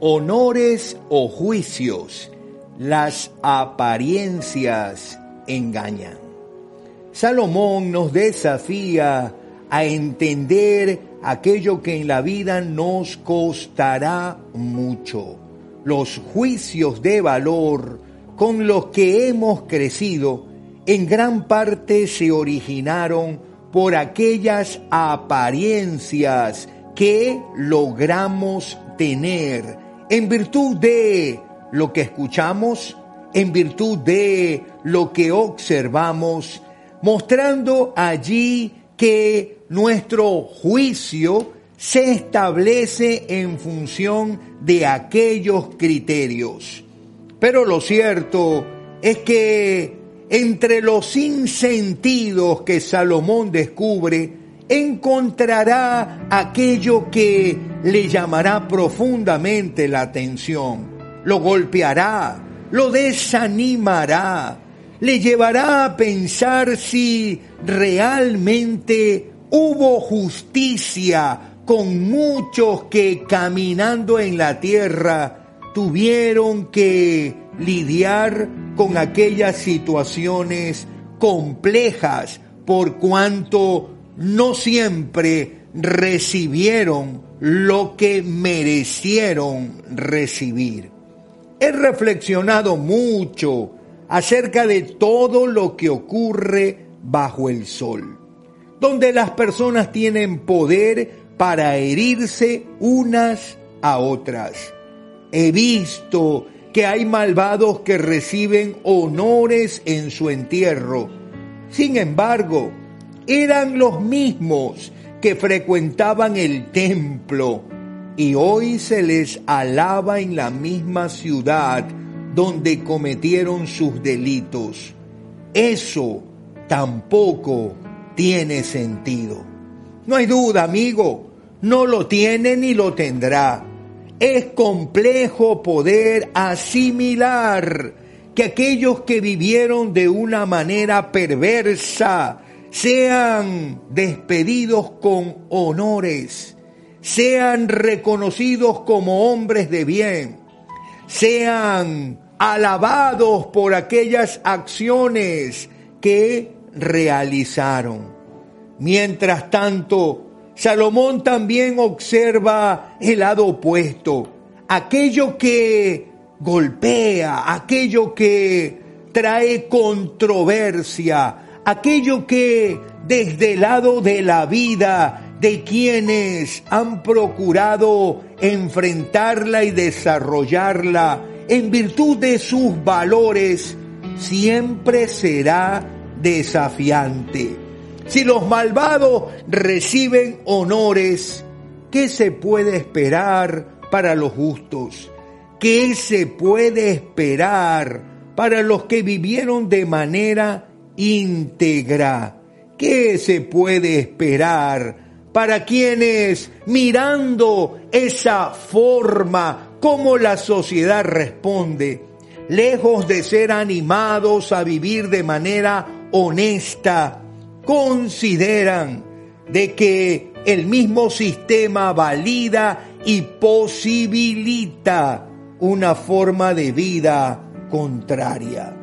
honores o juicios, las apariencias engañan. Salomón nos desafía a entender aquello que en la vida nos costará mucho. Los juicios de valor con los que hemos crecido en gran parte se originaron por aquellas apariencias que logramos tener en virtud de lo que escuchamos, en virtud de lo que observamos, mostrando allí que nuestro juicio se establece en función de aquellos criterios. Pero lo cierto es que entre los sinsentidos que Salomón descubre, encontrará aquello que le llamará profundamente la atención, lo golpeará, lo desanimará, le llevará a pensar si realmente hubo justicia con muchos que caminando en la tierra tuvieron que lidiar con aquellas situaciones complejas por cuanto no siempre recibieron lo que merecieron recibir. He reflexionado mucho acerca de todo lo que ocurre bajo el sol, donde las personas tienen poder para herirse unas a otras. He visto que hay malvados que reciben honores en su entierro. Sin embargo, eran los mismos que frecuentaban el templo y hoy se les alaba en la misma ciudad donde cometieron sus delitos. Eso tampoco tiene sentido. No hay duda, amigo, no lo tiene ni lo tendrá. Es complejo poder asimilar que aquellos que vivieron de una manera perversa sean despedidos con honores, sean reconocidos como hombres de bien, sean alabados por aquellas acciones que realizaron. Mientras tanto, Salomón también observa el lado opuesto, aquello que golpea, aquello que trae controversia, aquello que desde el lado de la vida de quienes han procurado enfrentarla y desarrollarla en virtud de sus valores, siempre será desafiante. Si los malvados reciben honores, ¿qué se puede esperar para los justos? ¿Qué se puede esperar para los que vivieron de manera íntegra? ¿Qué se puede esperar para quienes mirando esa forma cómo la sociedad responde, lejos de ser animados a vivir de manera honesta, consideran de que el mismo sistema valida y posibilita una forma de vida contraria.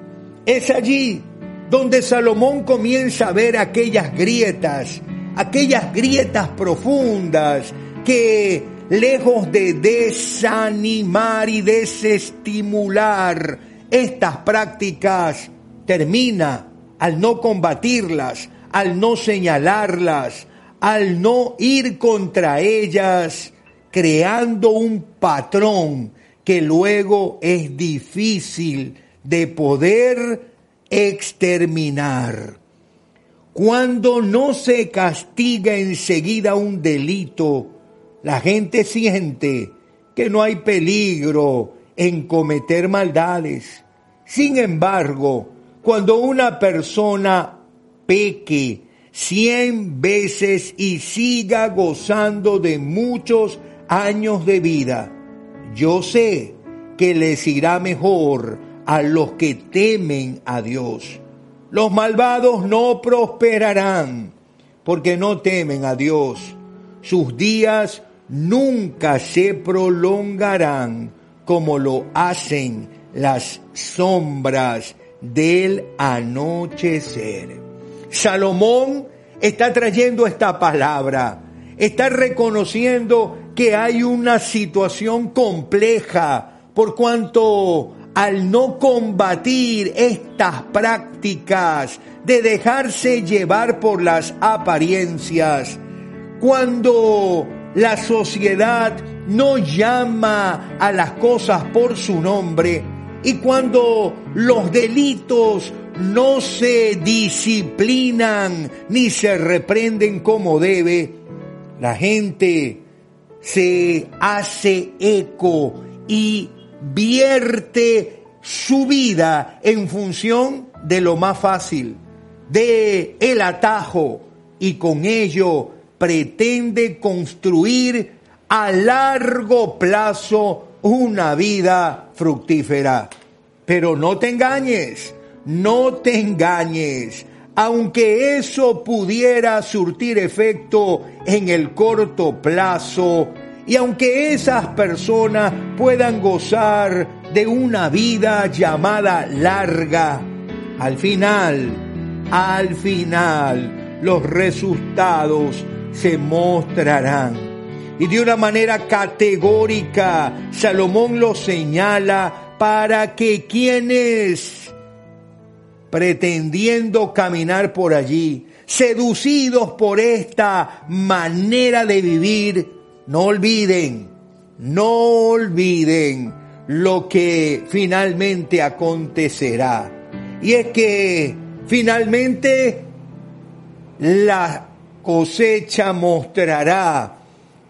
Es allí donde Salomón comienza a ver aquellas grietas, aquellas grietas profundas que lejos de desanimar y desestimular estas prácticas, termina al no combatirlas, al no señalarlas, al no ir contra ellas, creando un patrón que luego es difícil de poder exterminar. Cuando no se castiga enseguida un delito, la gente siente que no hay peligro en cometer maldades. Sin embargo, cuando una persona peque cien veces y siga gozando de muchos años de vida, yo sé que les irá mejor a los que temen a Dios. Los malvados no prosperarán porque no temen a Dios. Sus días nunca se prolongarán como lo hacen las sombras del anochecer. Salomón está trayendo esta palabra, está reconociendo que hay una situación compleja por cuanto al no combatir estas prácticas de dejarse llevar por las apariencias, cuando la sociedad no llama a las cosas por su nombre y cuando los delitos no se disciplinan ni se reprenden como debe, la gente se hace eco y vierte su vida en función de lo más fácil, de el atajo y con ello pretende construir a largo plazo una vida fructífera. Pero no te engañes, no te engañes. Aunque eso pudiera surtir efecto en el corto plazo, y aunque esas personas puedan gozar de una vida llamada larga, al final, al final, los resultados se mostrarán. Y de una manera categórica, Salomón lo señala para que quienes, pretendiendo caminar por allí, seducidos por esta manera de vivir, no olviden, no olviden lo que finalmente acontecerá. Y es que finalmente la cosecha mostrará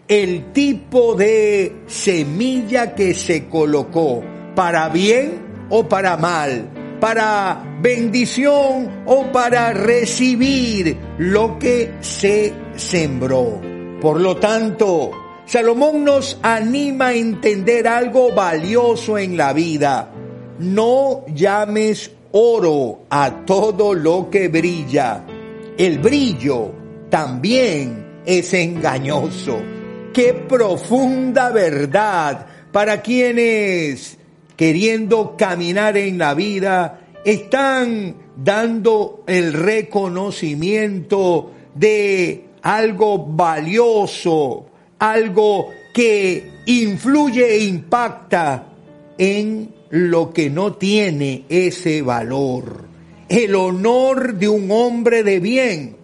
el tipo de semilla que se colocó, para bien o para mal, para bendición o para recibir lo que se sembró. Por lo tanto, Salomón nos anima a entender algo valioso en la vida. No llames oro a todo lo que brilla. El brillo también es engañoso. Qué profunda verdad para quienes, queriendo caminar en la vida, están dando el reconocimiento de algo valioso, algo que influye e impacta en lo que no tiene ese valor. El honor de un hombre de bien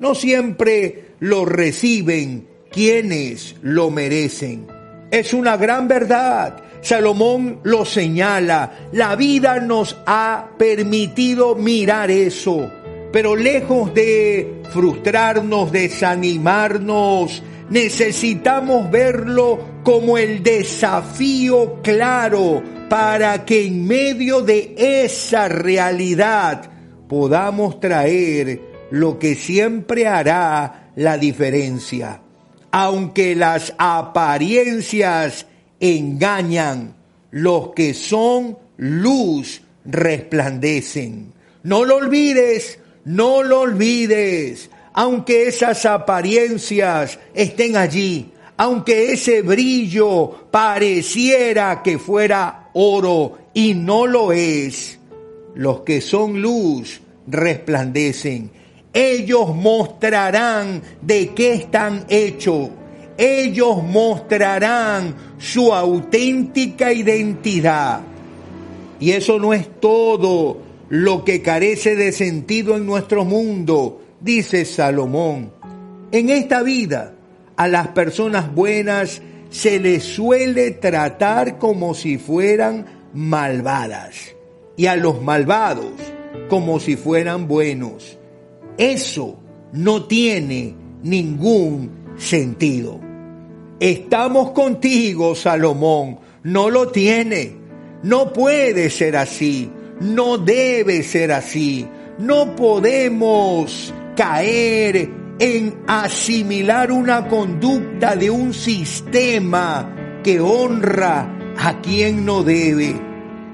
no siempre lo reciben quienes lo merecen. Es una gran verdad. Salomón lo señala. La vida nos ha permitido mirar eso. Pero lejos de frustrarnos, desanimarnos, necesitamos verlo como el desafío claro para que en medio de esa realidad podamos traer lo que siempre hará la diferencia. Aunque las apariencias engañan, los que son luz resplandecen. No lo olvides, no lo olvides aunque esas apariencias estén allí, aunque ese brillo pareciera que fuera oro y no lo es, los que son luz resplandecen. Ellos mostrarán de qué están hechos. Ellos mostrarán su auténtica identidad. Y eso no es todo lo que carece de sentido en nuestro mundo dice Salomón, en esta vida a las personas buenas se les suele tratar como si fueran malvadas y a los malvados como si fueran buenos. Eso no tiene ningún sentido. Estamos contigo, Salomón. No lo tiene. No puede ser así. No debe ser así. No podemos caer en asimilar una conducta de un sistema que honra a quien no debe.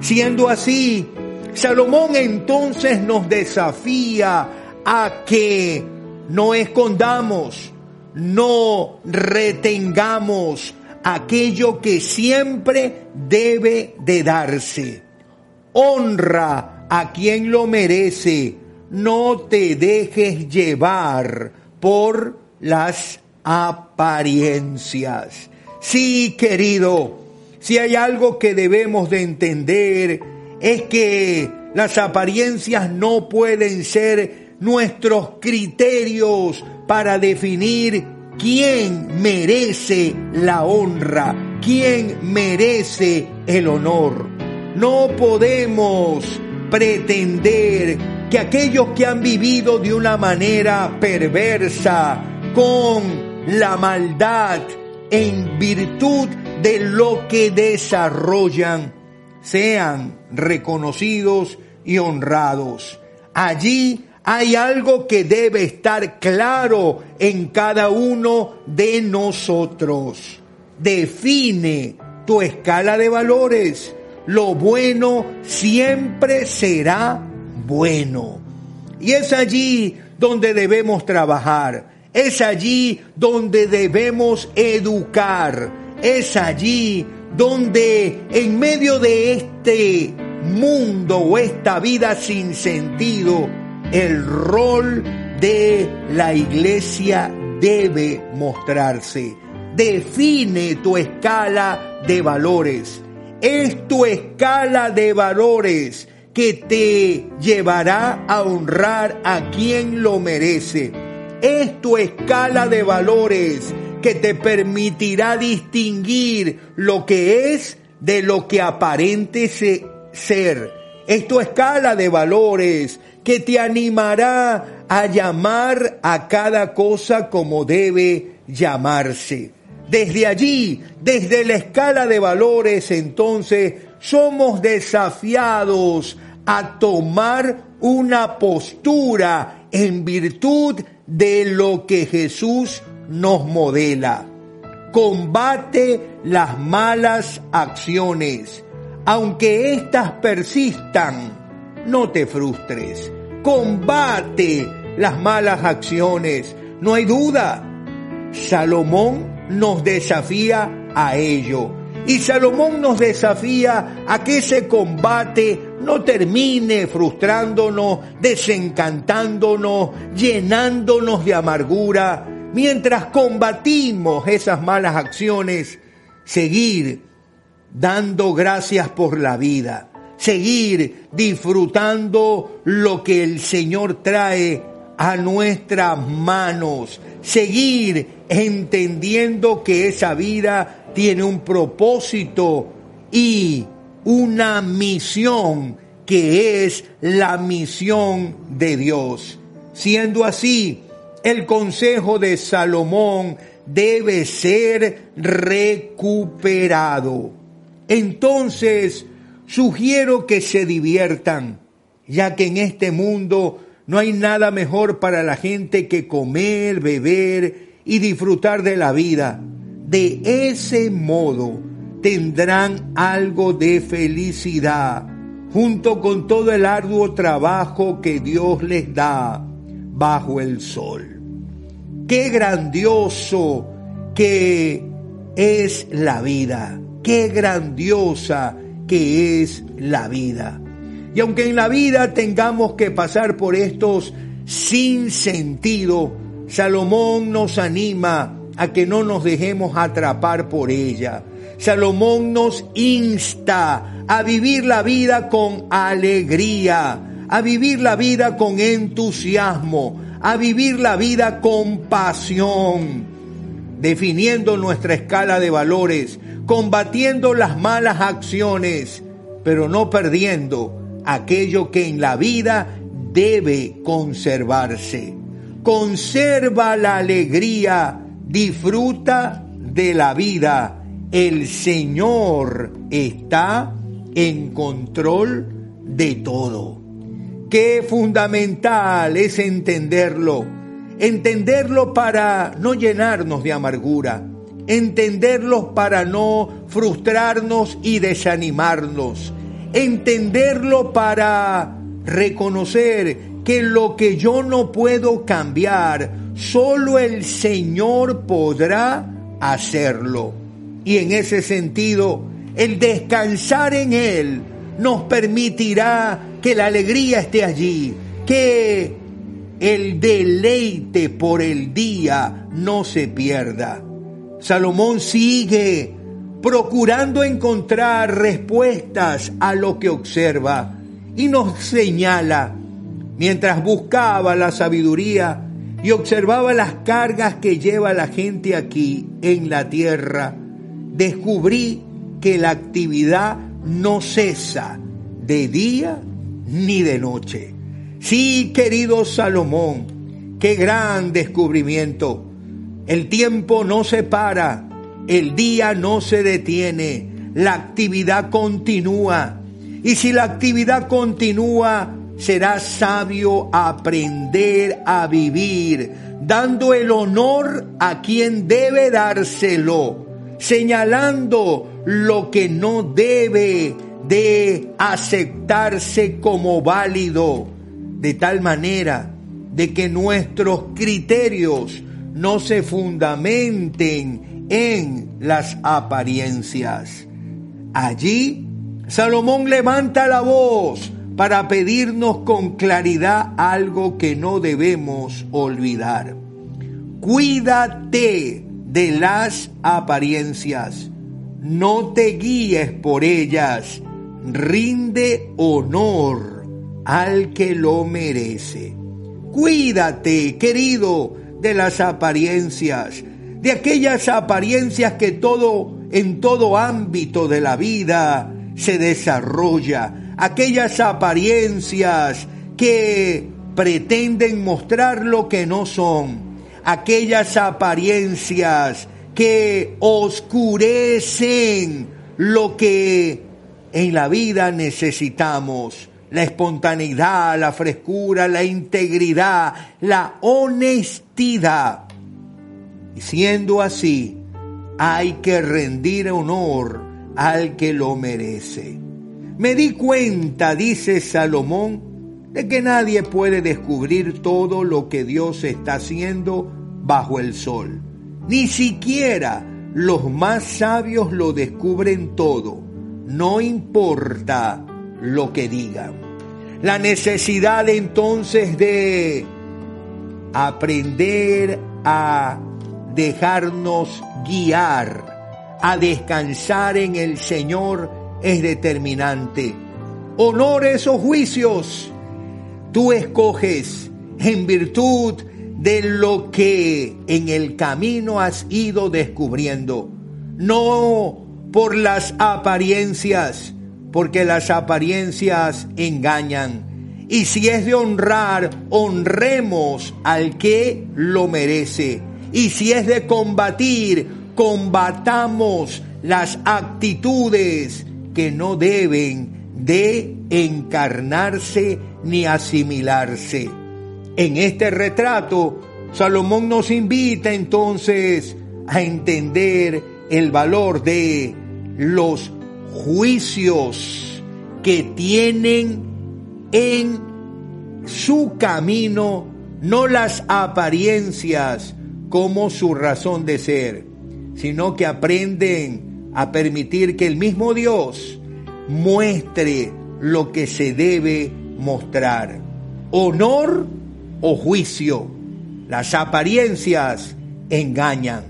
Siendo así, Salomón entonces nos desafía a que no escondamos, no retengamos aquello que siempre debe de darse. Honra a quien lo merece. No te dejes llevar por las apariencias. Sí, querido, si hay algo que debemos de entender es que las apariencias no pueden ser nuestros criterios para definir quién merece la honra, quién merece el honor. No podemos pretender que aquellos que han vivido de una manera perversa, con la maldad, en virtud de lo que desarrollan, sean reconocidos y honrados. Allí hay algo que debe estar claro en cada uno de nosotros. Define tu escala de valores. Lo bueno siempre será bueno. Y es allí donde debemos trabajar. Es allí donde debemos educar. Es allí donde en medio de este mundo o esta vida sin sentido, el rol de la iglesia debe mostrarse. Define tu escala de valores. Es tu escala de valores que te llevará a honrar a quien lo merece. Es tu escala de valores que te permitirá distinguir lo que es de lo que aparente ser. Es tu escala de valores que te animará a llamar a cada cosa como debe llamarse. Desde allí, desde la escala de valores, entonces, somos desafiados a tomar una postura en virtud de lo que Jesús nos modela. Combate las malas acciones. Aunque éstas persistan, no te frustres. Combate las malas acciones. No hay duda. Salomón nos desafía a ello. Y Salomón nos desafía a que ese combate no termine frustrándonos, desencantándonos, llenándonos de amargura, mientras combatimos esas malas acciones, seguir dando gracias por la vida, seguir disfrutando lo que el Señor trae a nuestras manos, seguir entendiendo que esa vida tiene un propósito y una misión que es la misión de Dios. Siendo así, el consejo de Salomón debe ser recuperado. Entonces, sugiero que se diviertan, ya que en este mundo no hay nada mejor para la gente que comer, beber y disfrutar de la vida. De ese modo tendrán algo de felicidad, junto con todo el arduo trabajo que Dios les da bajo el sol. Qué grandioso que es la vida, qué grandiosa que es la vida. Y aunque en la vida tengamos que pasar por estos sin sentido, Salomón nos anima a que no nos dejemos atrapar por ella. Salomón nos insta a vivir la vida con alegría, a vivir la vida con entusiasmo, a vivir la vida con pasión, definiendo nuestra escala de valores, combatiendo las malas acciones, pero no perdiendo aquello que en la vida debe conservarse. Conserva la alegría, disfruta de la vida. El Señor está en control de todo. Qué fundamental es entenderlo. Entenderlo para no llenarnos de amargura. Entenderlo para no frustrarnos y desanimarnos. Entenderlo para reconocer que lo que yo no puedo cambiar solo el Señor podrá hacerlo. Y en ese sentido, el descansar en Él nos permitirá que la alegría esté allí, que el deleite por el día no se pierda. Salomón sigue procurando encontrar respuestas a lo que observa y nos señala, mientras buscaba la sabiduría y observaba las cargas que lleva la gente aquí en la tierra, descubrí que la actividad no cesa de día ni de noche. Sí, querido Salomón, qué gran descubrimiento. El tiempo no se para, el día no se detiene, la actividad continúa. Y si la actividad continúa, será sabio aprender a vivir, dando el honor a quien debe dárselo, señalando lo que no debe de aceptarse como válido, de tal manera de que nuestros criterios no se fundamenten en las apariencias. Allí, Salomón levanta la voz para pedirnos con claridad algo que no debemos olvidar. Cuídate de las apariencias, no te guíes por ellas, rinde honor al que lo merece. Cuídate, querido, de las apariencias, de aquellas apariencias que todo en todo ámbito de la vida se desarrolla, aquellas apariencias que pretenden mostrar lo que no son, aquellas apariencias que oscurecen lo que en la vida necesitamos la espontaneidad, la frescura, la integridad, la honestidad. Y siendo así, hay que rendir honor al que lo merece. Me di cuenta, dice Salomón, de que nadie puede descubrir todo lo que Dios está haciendo bajo el sol. Ni siquiera los más sabios lo descubren todo. No importa lo que digan. La necesidad entonces de aprender a dejarnos guiar, a descansar en el Señor es determinante. Honores o juicios, tú escoges en virtud de lo que en el camino has ido descubriendo, no por las apariencias, porque las apariencias engañan. Y si es de honrar, honremos al que lo merece. Y si es de combatir, combatamos las actitudes que no deben de encarnarse ni asimilarse. En este retrato, Salomón nos invita entonces a entender el valor de los juicios que tienen en su camino no las apariencias como su razón de ser, sino que aprenden a permitir que el mismo Dios muestre lo que se debe mostrar. Honor o juicio. Las apariencias engañan.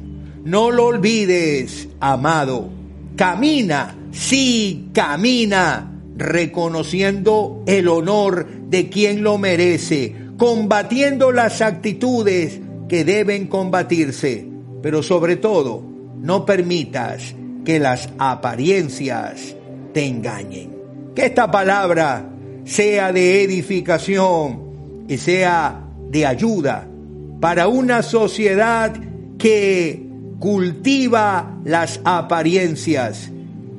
No lo olvides, amado. Camina sí camina reconociendo el honor de quien lo merece, combatiendo las actitudes que deben combatirse, pero sobre todo no permitas que las apariencias te engañen. Que esta palabra sea de edificación y sea de ayuda para una sociedad que cultiva las apariencias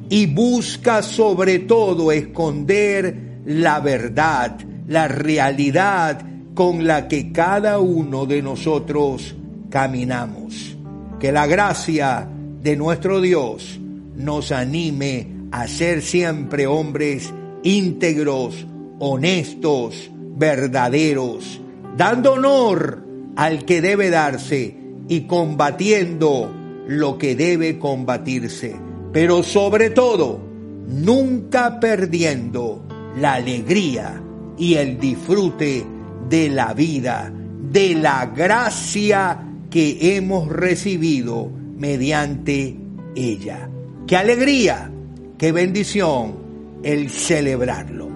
y busca sobre todo esconder la verdad, la realidad con la que cada uno de nosotros caminamos. Que la gracia de nuestro Dios nos anime a ser siempre hombres íntegros, honestos, verdaderos, dando honor al que debe darse y combatiendo lo que debe combatirse, pero sobre todo, nunca perdiendo la alegría y el disfrute de la vida, de la gracia que hemos recibido mediante ella. Qué alegría, qué bendición el celebrarlo.